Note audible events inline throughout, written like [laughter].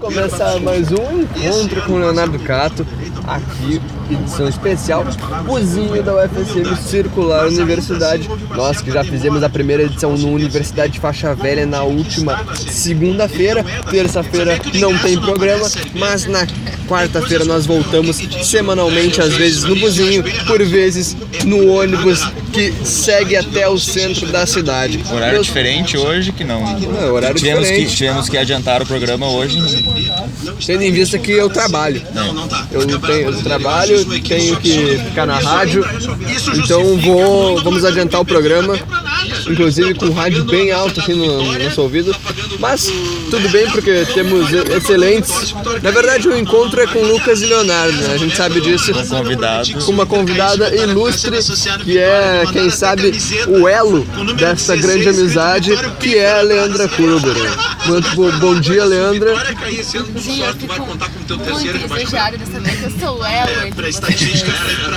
Começar mais um encontro com o Leonardo Cato, aqui, edição especial, cozinho da UFSM Circular Universidade. Nós que já fizemos a primeira edição no Universidade Faixa Velha na última segunda-feira. Terça-feira não tem programa, mas na quarta-feira nós voltamos semanalmente, às vezes no buzinho, por vezes no ônibus que segue até o centro da cidade. Horário diferente hoje que não. É, horário tivemos diferente. Que, tivemos que adiantar o programa hoje. Tendo em vista que eu trabalho. Eu, tenho, eu trabalho, tenho que ficar na rádio, então vou, vamos adiantar o programa, inclusive com o rádio bem alto aqui no, no nosso ouvido. Mas tudo bem porque temos excelentes. Na verdade o encontro é com Lucas e Leonardo, né? A gente sabe disso. Com convidado. Com uma convidada ilustre, que é, quem sabe, o elo dessa grande amizade, que é a Leandra. Muito bo- bom dia, Leandra. Bom dia, eu fico muito lisonjeada de saber que eu sou ela entre vocês.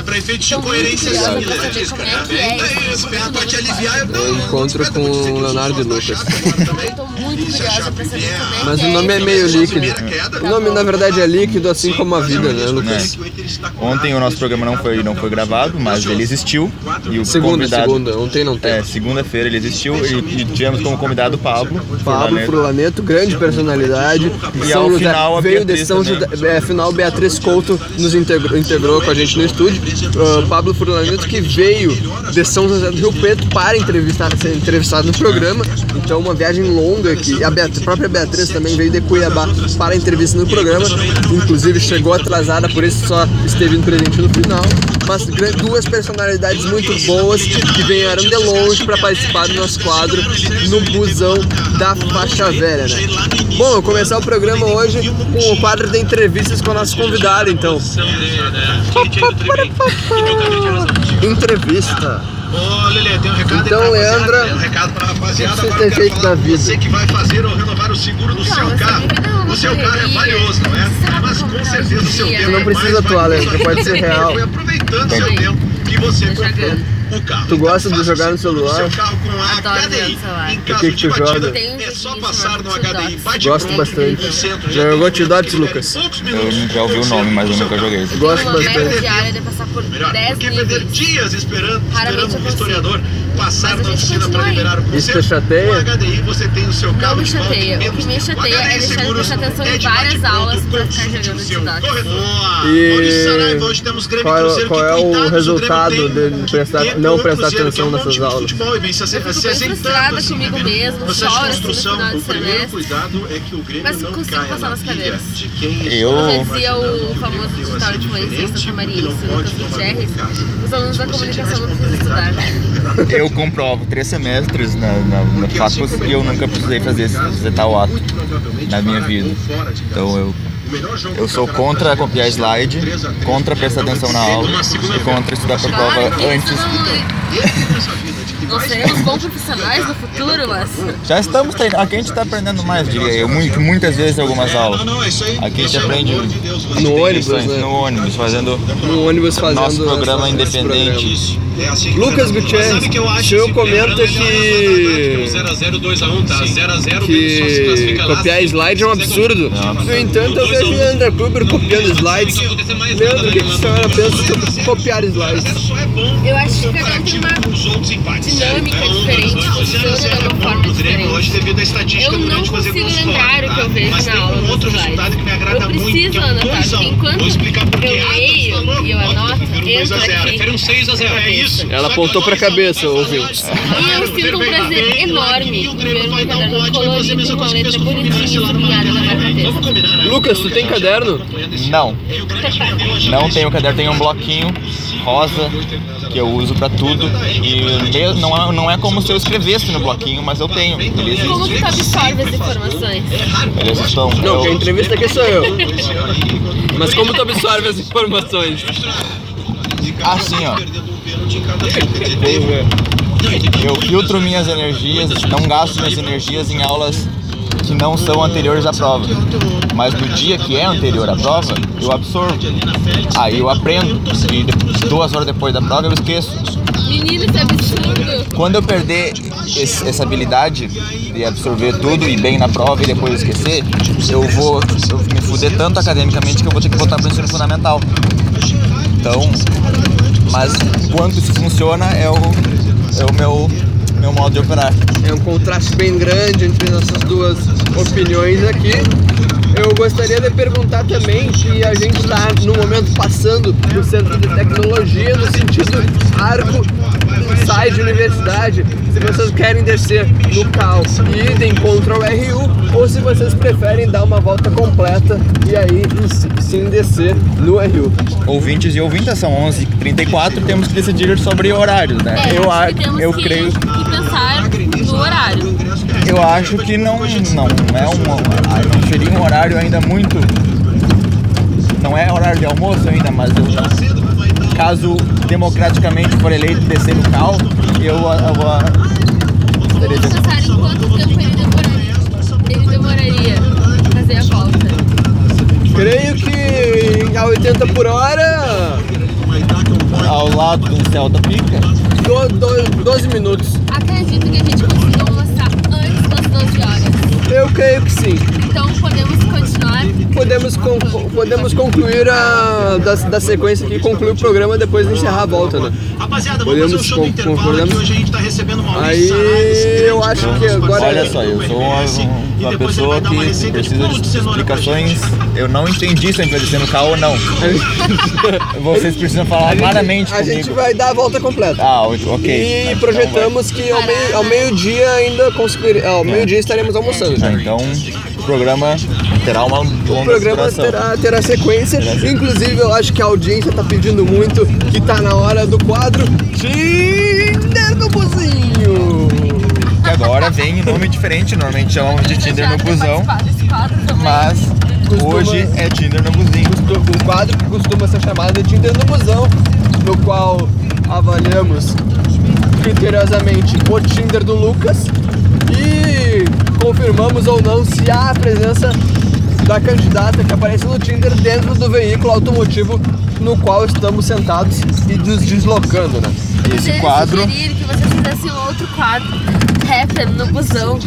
Para efeitos de Estou muito coerência curiosa pra saber como é que é para te aliviar é bom. Eu encontro com o Leonardo e Lucas. Eu tô muito curiosa pra saber como é Mas que o nome é meio líquido. O nome na verdade é líquido, assim como a vida, né, Lucas? Ontem o nosso programa não foi, não foi gravado, mas ele existiu. E o Segunda, convidado, segunda. Ontem não tem. É, segunda-feira ele existiu e, e tivemos como convidado o Pablo. Pablo Furlaneto. Grande personalidade. E ao final, a veio de Beatriz São também. José, é, final Beatriz Couto nos integrou, integrou com a gente no estúdio. Ah, Pablo Furlaneto que veio de São José do Rio Preto para entrevistar, ser entrevistado no programa. Então uma viagem longa que a, Beat- a própria Beatriz também veio de Cuiabá para a entrevista no programa. Inclusive chegou atrasada, por isso só esteve presente no final. Mas duas personalidades muito boas que vieram de longe para participar do nosso quadro no busão da faixa velha, né? Bom, eu começar o programa hoje com o quadro de entrevistas com o nosso convidado, então. Entrevista. Ô, Lelê, tem um recado Então, aí pra Leandra, rapaziada, tem um recado pra rapaziada. o que você Agora tem eu quero feito falar da vida? Você que vai fazer ou renovar o seguro do Então, seu carro. é O seu carro é valioso, não é? Mas com certeza o seu tempo né? Não precisa mais atuar. Leandro, pode ser real. Foi aproveitando Tem. seu tempo que você comprou. O carro. Tu gosta de faça o jogar no celular? Seu carro com a Adoro HDI. no celular. Em O caso que que de tu joga? Tem É só passar no HDI. Bate Gosto bastante. 100%, Já jogou T-Dots, Lucas? Eu já ouvi o nome, mas eu nunca joguei. Gosto bastante. diária de passar por Melhor, 10 porque perder dias esperando, um passar Mas na oficina para liberar o Isso te chateia? Com HDI você tem o seu Não carro me de volta em chateia. O que me chateia é deixar de Seguros prestar atenção é em de várias aulas pra ficar jogando corretor. E Maurício Saraiva, hoje temos Grêmio qual é- Cruzeiro, qual que é o Grêmio resultado tem de prestar- não prestar Cruzeiro, atenção é um nessas de aulas? futebol e vem se, Eu fico bem frustrada assim, comigo mesmo, de choro assim no construção, final de o primeiro semestre. cuidado é que o Grêmio Mas não consigo passar na nas cadeiras. de quem Eu- está dizia o famoso digital influencer Santa Maria, não Lucas Gutierrez, os alunos da comunicação não precisam estudar. Eu comprovo três semestres na, na, na assim e eu nunca precisei fazer esse, esse tal ato na minha vida. Então eu, eu sou contra copiar slide, 3 a 3, contra prestar atenção na aula e contra estudar por prova antes. [laughs] não seremos bons profissionais no futuro, mas Já estamos treinando. Aqui a gente está aprendendo mais, diria eu, muito, muitas vezes em algumas aulas. Não, não, isso aí. Aqui a gente aprende No ônibus, né? No ônibus, fazendo No ônibus fazendo nosso programa essa- esse independente. programa. isso. É assim que Lucas. Gutierrez, eu o senhor esse comenta Fernando que- 0x0, 2x1, tá? 0x0, que copiar slide é um absurdo. No entanto, eu vejo Leandro Kruber copiando slides. Leandro, o que que a senhora pensa sobre copiar slides? eu acho que cada um tem uma dinâmica diferente, funciona de uma forma diferente. Hoje, devido à estatística Eu do não consigo lembrar o que eu tá? vejo Mas na tem aula um outro slides. resultado que me agrada Eu muito, preciso que é um anotar, 2 a 1. porque enquanto Vou explicar por quê. eu Ah, leio tá e eu anoto, prefiro 2 a entra 0. aqui. Prefiro um 6 a 0. É isso. Ela que apontou pra um, cabeça, ouviu? E eu sinto um prazer enorme em ver meu caderno colorido com uma letra bonitinha e sublinhada na minha cabeça. Lucas, tu tem caderno? Não. Não tenho caderno, tenho um bloquinho rosa que eu uso pra tudo. E meio- não é, não é como se eu escrevesse no bloquinho, mas eu tenho. Ele Como que tu absorve as informações? Eles estão. Não, quem Eu, entrevista aqui sou eu. Mas como tu absorve as informações? assim, ó. Eu filtro minhas energias, não gasto minhas energias em aulas que não são anteriores à prova. Mas no dia que é anterior à prova, eu absorvo. Aí eu aprendo. E duas horas depois da prova eu esqueço. Menino, isso é absurdo. Quando eu perder esse- essa habilidade de absorver tudo e bem na prova e depois esquecer, eu vou eu me fuder tanto academicamente que eu vou ter que voltar para o ensino fundamental. Então, mas quanto isso funciona é o, é o meu, meu modo de operar. É um contraste bem grande entre nossas duas opiniões aqui. Eu gostaria de perguntar também se a gente está no momento passando do centro de tecnologia no sentido arco inside universidade. Se vocês querem descer no CAL e idem contra o RU ou se vocês preferem dar uma volta completa e aí sim descer no RU. Ouvintes e ouvintas, são 11h34, temos que decidir sobre horários, né? É, eu, acho que eu que, creio, que pensar no horário. eu acho que não, não é um, não seria um horário ainda muito, não é horário de almoço ainda, mas eu, caso democraticamente for eleito descer no cal, eu, eu, eu Vamos pensar em quanto tempo ele demoraria. Ele demoraria fazer a volta. Creio que a 80 por hora, ao lado de um Celta Pica, do, do, 12 minutos. Acredito que a gente consiga almoçar antes das 12 horas. Eu creio que sim. Então podemos continuar. Podemos, con- podemos concluir a da, da sequência que conclui o programa depois de encerrar a volta, né? Rapaziada, Podemos vamos fazer um show do con- intervalo concordamos? que hoje a gente tá recebendo o Aí Maurício Saraiva, eu acho que agora Olha só, eu sou uma, uma pessoa que precisa de explicações. Eu não entendi se a gente vai descer no carro ou não. [laughs] Vocês precisam falar claramente a gente vai dar a volta completa. Ah, ok. E Então projetamos que ao meio- ao meio-dia ainda conseguir, ao meio-dia estaremos almoçando. Ah, então o programa terá uma O longa programa duração. terá, terá sequência. Inclusive, eu acho que a audiência tá pedindo muito que tá na hora do quadro Tinder no Buzinho. Que agora vem em nome diferente. Normalmente chamamos de Tinder no busão, mas Costuma- hoje é Tinder no buzinho. Um quadro que costuma ser chamado de Tinder no Busão, no qual avaliamos criteriosamente o Tinder do Lucas e confirmamos ou não se há a presença da candidata que aparece no Tinder dentro do veículo automotivo no qual estamos sentados e nos deslocando, né? Esse Gostaria de quadro sugerir que vocês fizessem um outro quadro, Happen no busão.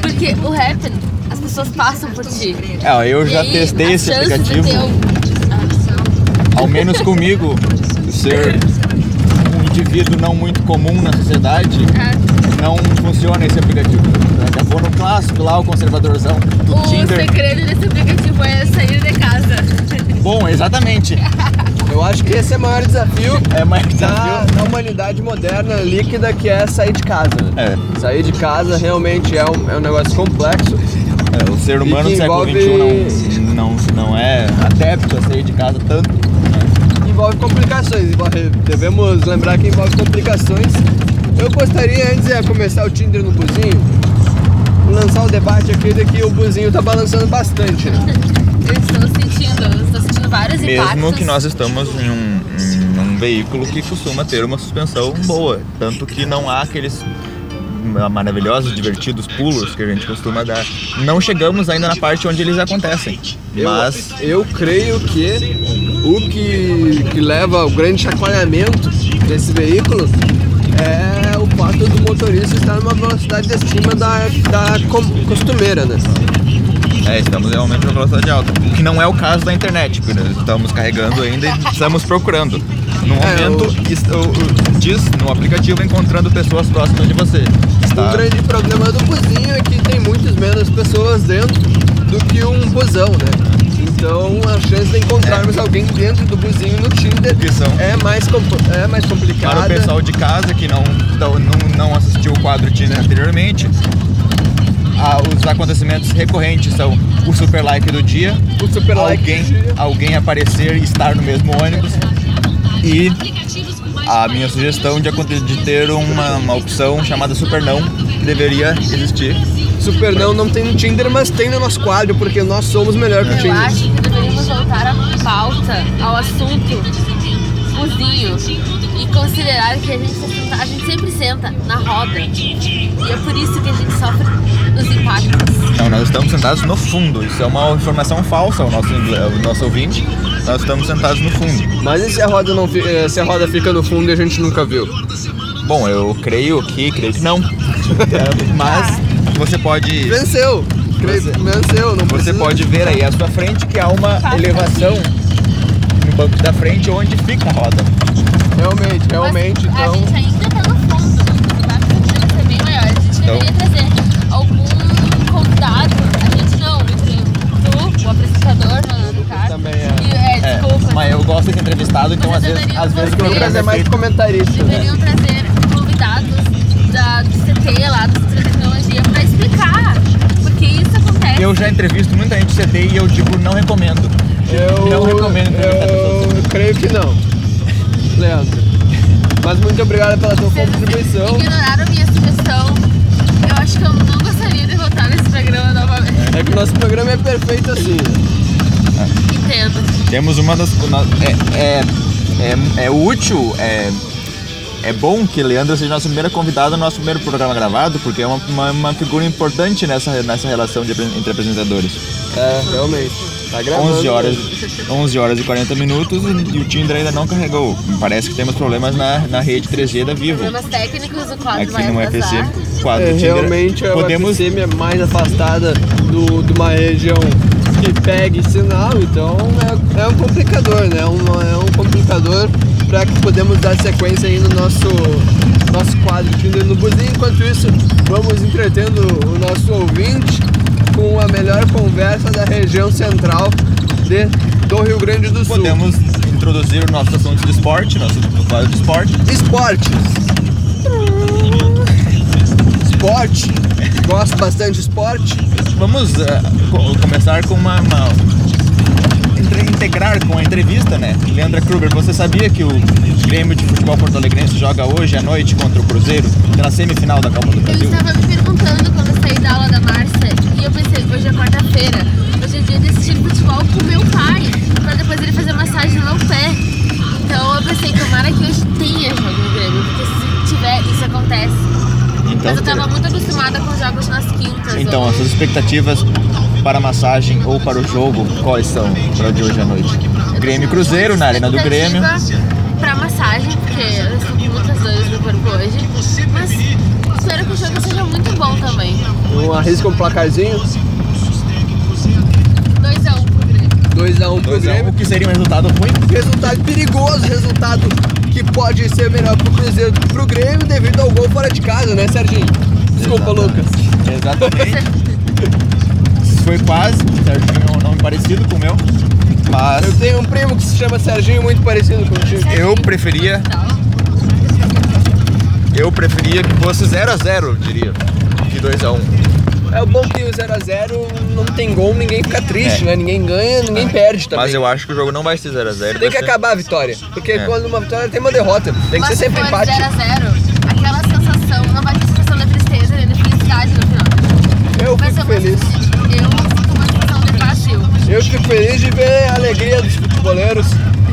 Porque o Happen, as pessoas passam por ti. É, eu E já aí, testei esse de aplicativo. ter um- [laughs] ao menos comigo, ser um indivíduo não muito comum na sociedade, Ah, não funciona esse aplicativo. Vou no clássico lá, o conservadorzão do o Tinder. segredo desse aplicativo é sair de casa. Bom, exatamente. [laughs] Eu acho que esse é o maior desafio É mais da, desafio. da humanidade moderna líquida que é sair de casa. né? É, Sair de casa realmente é um, é um negócio complexo. é, o ser humano do século envolve- XXI não, não, não é adepto a sair de casa tanto. né? envolve complicações. envolve- devemos lembrar que envolve complicações. Eu gostaria, antes de começar o Tinder no buzinho, lançar o debate aqui de que o buzinho tá balançando bastante. né? Eu [laughs] estou sentindo, estou sentindo vários impactos. Mesmo que nós estamos em um, em um veículo que costuma ter uma suspensão boa. Tanto que não há aqueles maravilhosos, divertidos pulos que a gente costuma dar. Não chegamos ainda na parte onde eles acontecem. Eu, Mas eu creio que o que, que leva ao grande chacoalhamento desse veículo é o fato do motorista estar numa velocidade acima da, da costumeira, né? É, estamos realmente numa velocidade alta. O que não é o caso da internet, porque nós estamos carregando ainda e estamos procurando. No É, momento, o- o- diz no aplicativo encontrando pessoas próximas de você. O Está grande problema do buzinho é que tem muitas menos pessoas dentro do que um busão, né? Então a chance de encontrarmos alguém dentro do buzinho no Tinder é mais, é mais complicada. Para o pessoal de casa que não, não, não assistiu o quadro Tinder anteriormente, ah, os acontecimentos recorrentes são o super like do dia, o super like alguém, do dia. alguém aparecer e estar no mesmo ônibus e a minha sugestão de, de ter uma, uma opção chamada super não que deveria existir. Super não não tem no Tinder, mas tem no nosso quadro, porque nós somos melhor que o Eu Tinder. acho que deveríamos voltar à pauta, ao assunto buzinho. E considerar que a gente, tá senta- a gente sempre senta na roda. E é por isso que a gente sofre os impactos. Não, nós estamos sentados no fundo. Isso é uma informação falsa ao nosso, ao nosso ouvinte. Nós estamos sentados no fundo. Mas e se a roda não eh, se a roda fica no fundo e a gente nunca viu? Bom, eu creio que, creio que não. [laughs] Mas você pode, Venceu! Creio, venceu, não você precisa- pode ver aí à sua frente que há uma elevação no banco da frente onde fica a roda. Realmente, realmente, Mas então. A gente ainda tá no fundo. Ser bem maiores. A gente Então- deveria trazer algum convidado. A gente não, entre tu, o apresentador, no, no caso. Também é. E, é, É, desculpa. mas eu gosto de ser entrevistado, então às vezes, às vezes o programa trazer é mais comentaristas. né? Deveriam trazer convidados da, do CT lá, do Centro de Tecnologia, pra explicar. Porque isso acontece. Eu já entrevisto muita gente CT e eu tipo não recomendo. Eu Não recomendo entrevistar Eu creio que não. Leandro. Mas muito obrigado pela tua Vocês contribuição. ignoraram minha sugestão. Eu acho que eu não gostaria de voltar nesse programa novamente. É que o nosso programa é perfeito assim. Entendo. Temos uma das. É, é, é, é útil, é, é bom que Leandro seja nosso primeiro convidado no nosso primeiro programa gravado, porque é uma, uma, uma figura importante nessa, nessa relação de, entre apresentadores. É, realmente. Tá gravando. 11 horas, 11 horas e 40 minutos e, o Tinder ainda não carregou. Parece que temos problemas na, na rede 3G da Vivo. Problemas técnicos, o quadro Aqui vai no atrasar. UFC 4 É, Tinder. realmente a podemos UFC é mais afastada do, de uma região que pegue sinal, então é, é um complicador, né? É um, é um complicador para que podemos dar sequência aí no nosso, nosso quadro Tinder no Buzinho. Enquanto isso, vamos entretendo o nosso ouvinte com a melhor conversa da região central de, do Rio Grande do Sul. podemos introduzir o nosso assunto de esporte, nosso quadro de esporte. Esportes. Esporte. Gosto bastante de esporte. Vamos co- começar com uma, uma- integrar com a entrevista, né? Leandra Kruger, você sabia que o Grêmio de Futebol Porto Alegrense joga hoje à noite contra o Cruzeiro pela semifinal da Copa do Eu Brasil? estava me perguntando quando eu saí da aula da Márcia e eu pensei, hoje é quarta-feira, hoje é dia de assistir futebol com meu pai, pra depois ele fazer massagem no meu pé. Então eu pensei, tomara que hoje tenha jogo no Grêmio, porque se tiver, isso acontece. Mas eu tava muito acostumada com jogos nas quintas. Então, ou- as suas expectativas para a massagem ou para o jogo, quais são para o de hoje à noite? Grêmio e Cruzeiro na Arena do Grêmio. Pra massagem, porque eu estou com muitas dores no corpo hoje. Mas espero que o jogo seja muito bom também. Um arrisca um placarzinho. 2x1 pro Grêmio. 2x1 pro 2 a 1, Grêmio. o que seria um resultado ruim? Resultado perigoso, resultado que pode ser melhor pro Cruzeiro do que pro Grêmio devido ao gol fora de casa, né, Serginho? Desculpa, Exatamente. Lucas. Exatamente. [laughs] Foi quase, Serginho é um nome parecido com o meu, mas Eu tenho um primo que se chama Serginho, muito parecido contigo. eu preferia, eu preferia que fosse 0 a 0 diria, que 2 a 1 É o bom que o 0x0 não tem gol, ninguém fica triste, É. né? Ninguém ganha, ninguém perde também. Mas eu acho que o jogo não vai ser 0 a 0 Tem que acabar a vitória. Porque É. quando uma vitória tem uma derrota. Tem que Mas ser sempre se empate. 0x0, aquela sensação, não vai ter sensação de tristeza nem de felicidade no final. Eu Vai fico ser feliz. sensação- Eu fico feliz de ver a alegria dos futeboleiros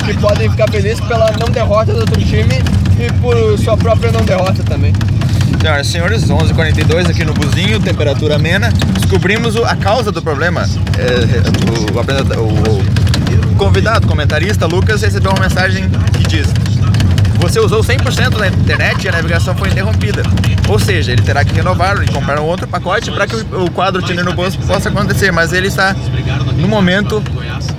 que podem ficar felizes pela não derrota do outro time e por sua própria não derrota também. Senhoras e senhores, 11h42 aqui no Buzinho, temperatura amena. Descobrimos o- a causa do problema. É, o, apresenta- o- o convidado, comentarista Lucas, recebeu uma mensagem que diz: Você usou 100% da internet e a navegação foi interrompida. Ou seja, ele terá que renovar e comprar um outro pacote para que o, quadro Tinder no bolso possa acontecer. Mas ele está, no momento,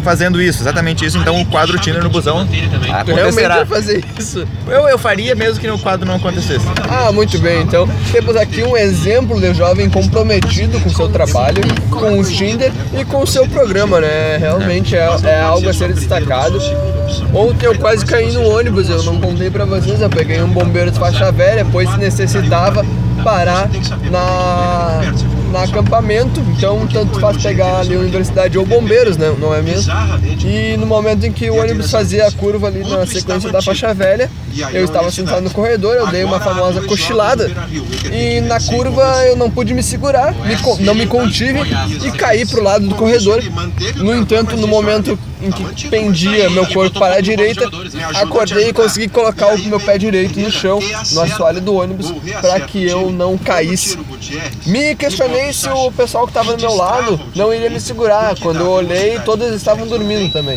fazendo isso, exatamente isso. Então o quadro Tinder no busão acontecerá. fazer isso? Eu, eu faria mesmo que o quadro não acontecesse. Ah, muito bem. Então, temos aqui um exemplo de jovem comprometido com seu trabalho, com o Tinder e com o seu programa, né? Realmente é, é algo a ser destacado. Ontem eu quase caí no ônibus, eu não contei pra vocês, eu peguei um bombeiro de faixa velha, pois necessitava parar na, na acampamento, então tanto faz pegar ali a universidade ou bombeiros, né? Não é mesmo? E no momento em que o ônibus fazia a curva ali na sequência da faixa velha, eu estava sentado no corredor, eu dei uma famosa cochilada e na curva eu não pude me segurar, me não me contive e caí pro lado do corredor. No entanto, no momento em que pendia meu corpo para a direita, acordei e consegui colocar o meu pé direito no chão, no assoalho do ônibus, para que eu não caísse. Me questionei se o pessoal que estava do meu lado não iria me segurar. Quando eu olhei, todos estavam dormindo também.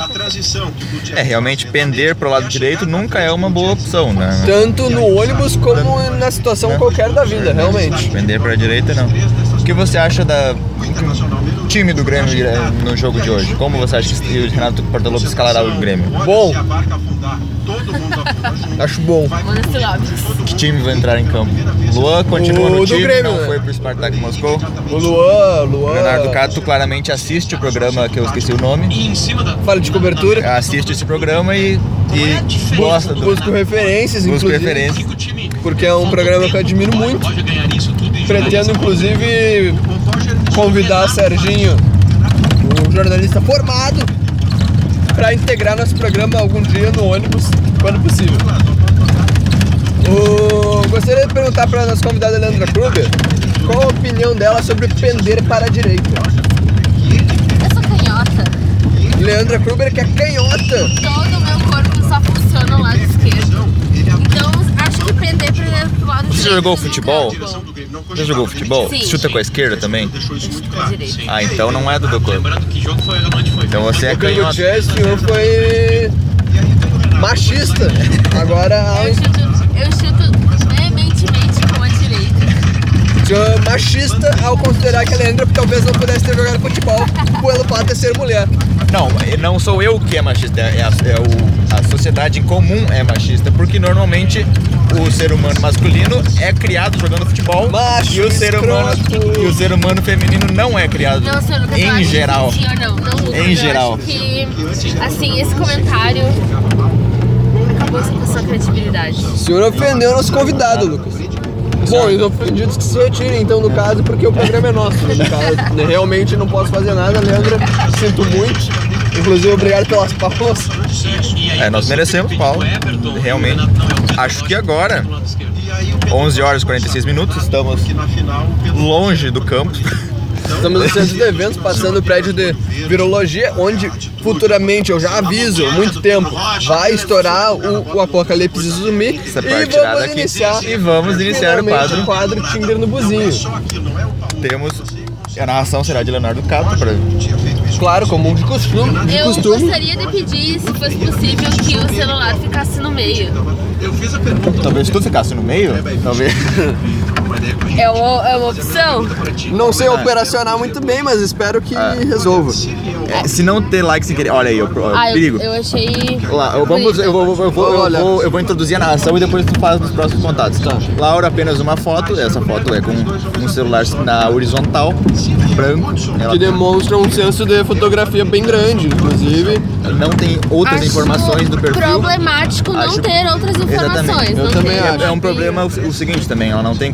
É, realmente pender pro lado direito nunca é uma boa opção, né? Tanto no ônibus como na situação qualquer da vida, realmente. Pender pra direita não. O que você acha da do time do Grêmio eh, no jogo de hoje? Como você acha que o Renato Portaluppi escalará o Grêmio? Bom, [laughs] acho bom. Que time vai entrar em campo? Luan continua O no do time, Grêmio, não né? foi pro Spartak Moscou. O Luan, Luan. Leonardo Cato claramente assiste o programa que eu esqueci o nome. E em cima da Fala de cobertura. Assiste esse programa e, e gosta do Busco referências, busca inclusive. referências. o time Porque é um programa que eu admiro muito. Pretendo, inclusive, convidar Serginho, um jornalista formado, para integrar nosso programa algum dia no ônibus, quando possível. O- Gostaria de perguntar para a nossa convidada Leandra Kruger qual a opinião dela sobre pender para a direita. Eu sou canhota. Leandra Kruger que é canhota. Todo o meu corpo só funciona no lado esquerdo. Então, acho que pender pra, pro lado Você direito jogou nunca é futebol? Já jogou futebol? Sim. Chuta com a esquerda também? Direita. Ah, então não é do teu corpo. Lembrando que jogo foi onde foi. Então você é O canhoto. Chess senhor foi machista. [laughs] Agora Eu chuto, eu chuto veementemente com a direita. senhor machista ao considerar que a Leandra talvez não pudesse ter jogado futebol pelo fato de ser mulher. Não, não sou eu que é machista, é a, é o- a sociedade em comum é machista, porque normalmente o ser humano masculino é criado jogando futebol Macho, e o ser humano escroto. e o ser humano feminino não é criado Não, senhor Lucas, em geral. ou não, não, Lucas, Em eu geral. Acho que, assim, esse comentário acabou com a sua credibilidade. O senhor ofendeu nosso convidado, Lucas. Bom, os ofendidos que se retirem, então, no caso, porque o programa é nosso. No caso, realmente não posso fazer nada, Leandra. Sinto muito. Inclusive, obrigado pelas palmas. É, nós merecemos Paulo. Realmente. Acho que agora, 11 horas e 46 minutos, estamos longe do campo. Estamos no centro de eventos, passando o prédio de virologia, onde futuramente, eu já aviso há muito tempo, vai estourar o, o apocalipse zumbi. Essa E parte tirada vamos aqui. iniciar, E vamos iniciar o finalmente, quadro. o quadro Tinder no Buzinho. Temos. A narração será de Leonardo Cato para Claro, como de costume. De Eu costume. gostaria de pedir, se fosse possível, que o celular ficasse no meio. Talvez tu ficasse no meio? Talvez. [laughs] É uma, é uma opção? Não sei operacionar muito bem, mas espero que resolva. É, se não ter like sem querer. Olha aí, o o Ah, eu, perigo. eu achei. Lá, eu, vamos, eu, vou, eu, vou, eu, vou, eu, vou, eu introduzir a narração e depois tu faz os próximos contatos. Tá. Laura, apenas uma foto. Essa foto é com um celular na horizontal, branco. Ela Que demonstra um senso de fotografia bem grande, inclusive. não tem outras Acho informações do perfil. problemático não Acho- ter outras informações. Exatamente. Eu também acho. É um problema o, o seguinte também, ela não tem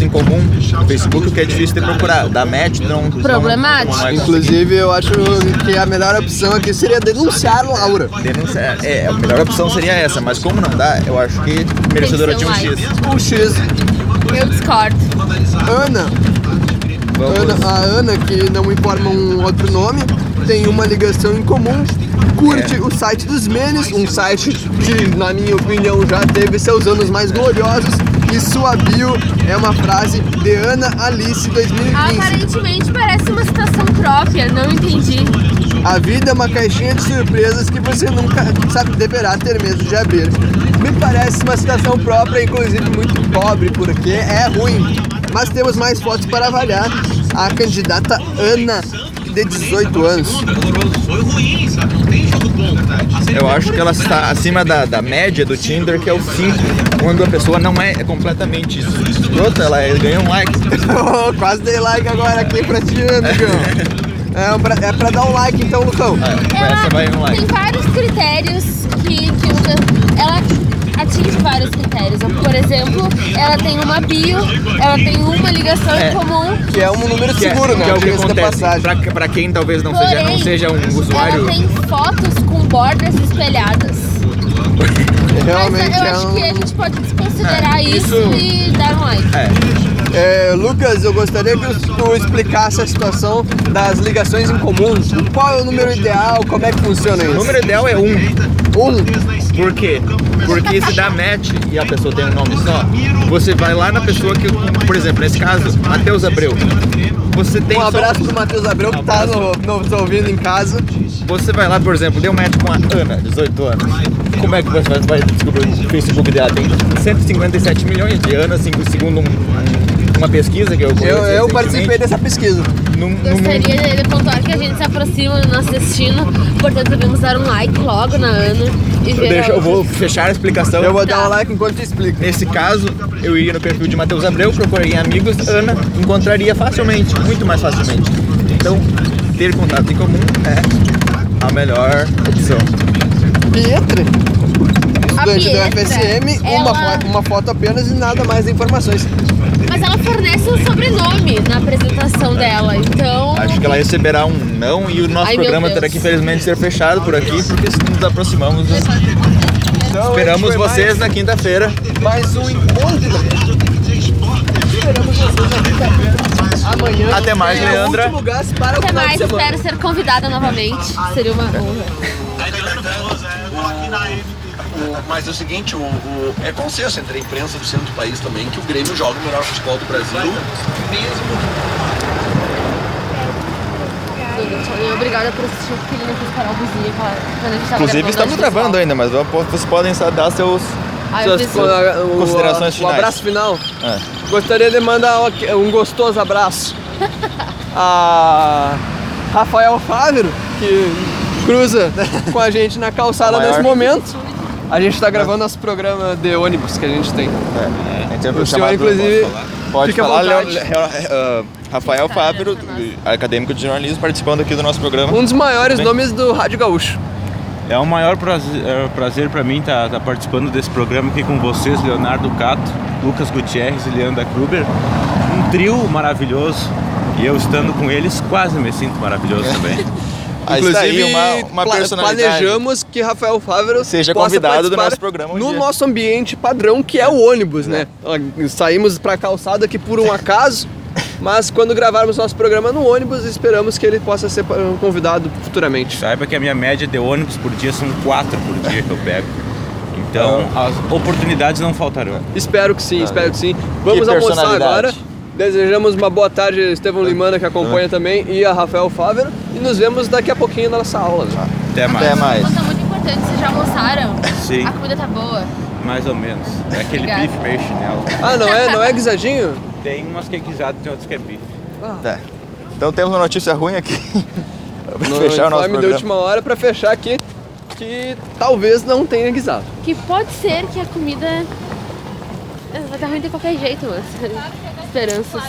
em comum no Facebook, o que é difícil de procurar. Da match não. Problemático. Não, não é Inclusive, eu acho que a melhor opção aqui seria denunciar Laura. denunciar. É, a melhor opção seria essa, mas como não dá, eu acho que merecedora de um um X. O X. Eu discordo. Ana. Ana. A Ana, que não informa um outro nome, tem uma ligação em comum. Curte o site dos Menes, um site que, na minha opinião, já teve seus anos mais gloriosos. E sua bio é uma frase de Ana Alice 2015. Aparentemente parece uma situação própria, não entendi. A vida é uma caixinha de surpresas que você nunca sabe, deverá ter medo de abrir. Me parece uma situação própria, inclusive muito pobre, porque é ruim. Mas temos mais fotos para avaliar. A candidata Ana, de 18 anos. Foi ruim, sabe? Não tem jogo bom. Eu acho que ela está acima da, da média do Tinder, que é o 5. Quando a pessoa não é completamente escrota, ela ganha um like. [laughs] Quase dei like agora aqui pra ti, amigão. É pra, é pra dar um like então, Lucão. Essa vai um like. tem vários critérios que, que o- ela atinge vários critérios. Por exemplo, ela tem uma bio, ela tem uma ligação É. em comum. Que é um número Que é, seguro, né? que é o que acontece. passagem. Pra, pra quem talvez não seja, não Porém, seja um usuário. Ela tem fotos com bordas espelhadas. [laughs] Mas Realmente eu é acho um... que a gente pode desconsiderar É, isso, isso- e dar um like. É. É, Lucas, eu gostaria que tu explicasse a situação das ligações em comum. Qual é o número ideal? Como é que funciona O isso? número ideal é um. Um. Por quê? Porque se dá match e a pessoa tem um nome só, você vai lá na pessoa que, por exemplo, nesse caso, Matheus Abreu. Você tem Um só- abraço pro Matheus Abreu que tá no, nos ouvindo em casa. Você vai lá, por exemplo, deu match com a Ana, 18 anos. Como é que você vai, vai descobrir o Facebook dela? Tem 157 milhões de Ana, segundo um- um- uma pesquisa que eu Eu, eu participei dessa pesquisa. Num- num- Gostaria de pontuar que a gente se aproxima do nosso destino, portanto devemos dar um like logo na Ana e ver Deixa, a eu vou fechar a explicação. Eu vou dar Tá. um like enquanto tu explica. Nesse caso, eu iria no perfil de Matheus Abreu, procuraria em amigos, Ana, encontraria facilmente, muito mais facilmente. Então, ter contato em comum é a melhor opção. Pietre. Estudante do FSM, uma, ela- fo- uma foto apenas e nada mais de informações. Mas ela fornece um sobrenome na apresentação dela, então. Acho que ela receberá um não e o nosso Ai, programa terá que infelizmente ser fechado por aqui, porque se nos aproximamos, Então, esperamos vocês na quinta-feira. Mais, mais um encontro. Esperamos vocês na quinta-feira. Amanhã. Até mais, o Leandra. o Até mais, espero ser convidada novamente. Seria uma honra. Mas é o seguinte, o, o- é consenso entre a imprensa do centro do país também que o Grêmio joga o melhor futebol do Brasil, mesmo Obrigada por assistir, porque ele não quis parar o quando a gente tava Inclusive, estamos gravando ainda, mas vocês podem dar seus. Ah, Suas fiz- o- o- Considerações o finais. abraço final. É. Gostaria de mandar um um gostoso abraço [laughs] a Rafael Fávero, que cruza com a gente na calçada nesse momento. A gente está gravando nosso programa de ônibus que a gente tem. É, a gente O senhor, chamado- inclusive, Pode fica falar, vontade. Leo- Leo- uh, Rafael Fávero, acadêmico de jornalismo, participando aqui do nosso programa. Um dos maiores Bem. nomes do Rádio Gaúcho. É um maior prazer, é prazer para mim estar participando desse programa aqui com vocês, Leonardo Cato, Lucas Gutierrez e Leandra Kruber. Um trio maravilhoso. E eu estando com eles, quase me sinto maravilhoso [laughs] também. Aí Inclusive, uma, uma personalidade. planejamos que Rafael Fávero Seja possa convidado do nosso programa um no dia. nosso ambiente padrão, que é o ônibus, né? Ó, Saímos pra calçada aqui por um [laughs] acaso, mas quando gravarmos nosso programa no ônibus, esperamos que ele possa ser convidado futuramente. Saiba que a minha média de ônibus por dia são quatro por dia que eu pego. Então, as oportunidades não faltarão. Espero que sim, espero que sim. Vamos almoçar agora. Desejamos uma boa tarde a Estevão Limana, que acompanha também, e a Rafael Fávero. E nos vemos daqui a pouquinho na nossa aula. né? Até mais. Até mais. Uma muito importante, vocês já almoçaram? Sim. A comida tá boa. Mais ou menos. É aquele Obrigada. bife meio chinelo. Ah, não é, não é guisadinho? Tem umas que é guisado, tem outras que é bife. Tá. Então temos uma notícia ruim aqui. [laughs] Pra No fechar o nosso informe de programa. última hora pra fechar aqui, que talvez não tenha guisado. Que pode ser que a comida é, vai estar ruim de qualquer jeito, mas esperanças.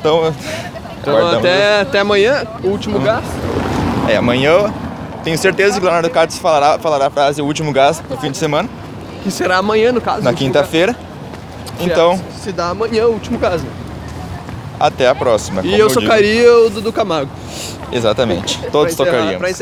Então, Então até, até amanhã, o último gasto. É, amanhã tenho certeza que o Leonardo Cates falará, falará a frase o último gás no fim de semana, Que será amanhã, no caso. na quinta-feira. Então, Se dá amanhã, o último caso. até a próxima. E eu digo. socaria o Dudu Camargo. Exatamente. [laughs] Todos pra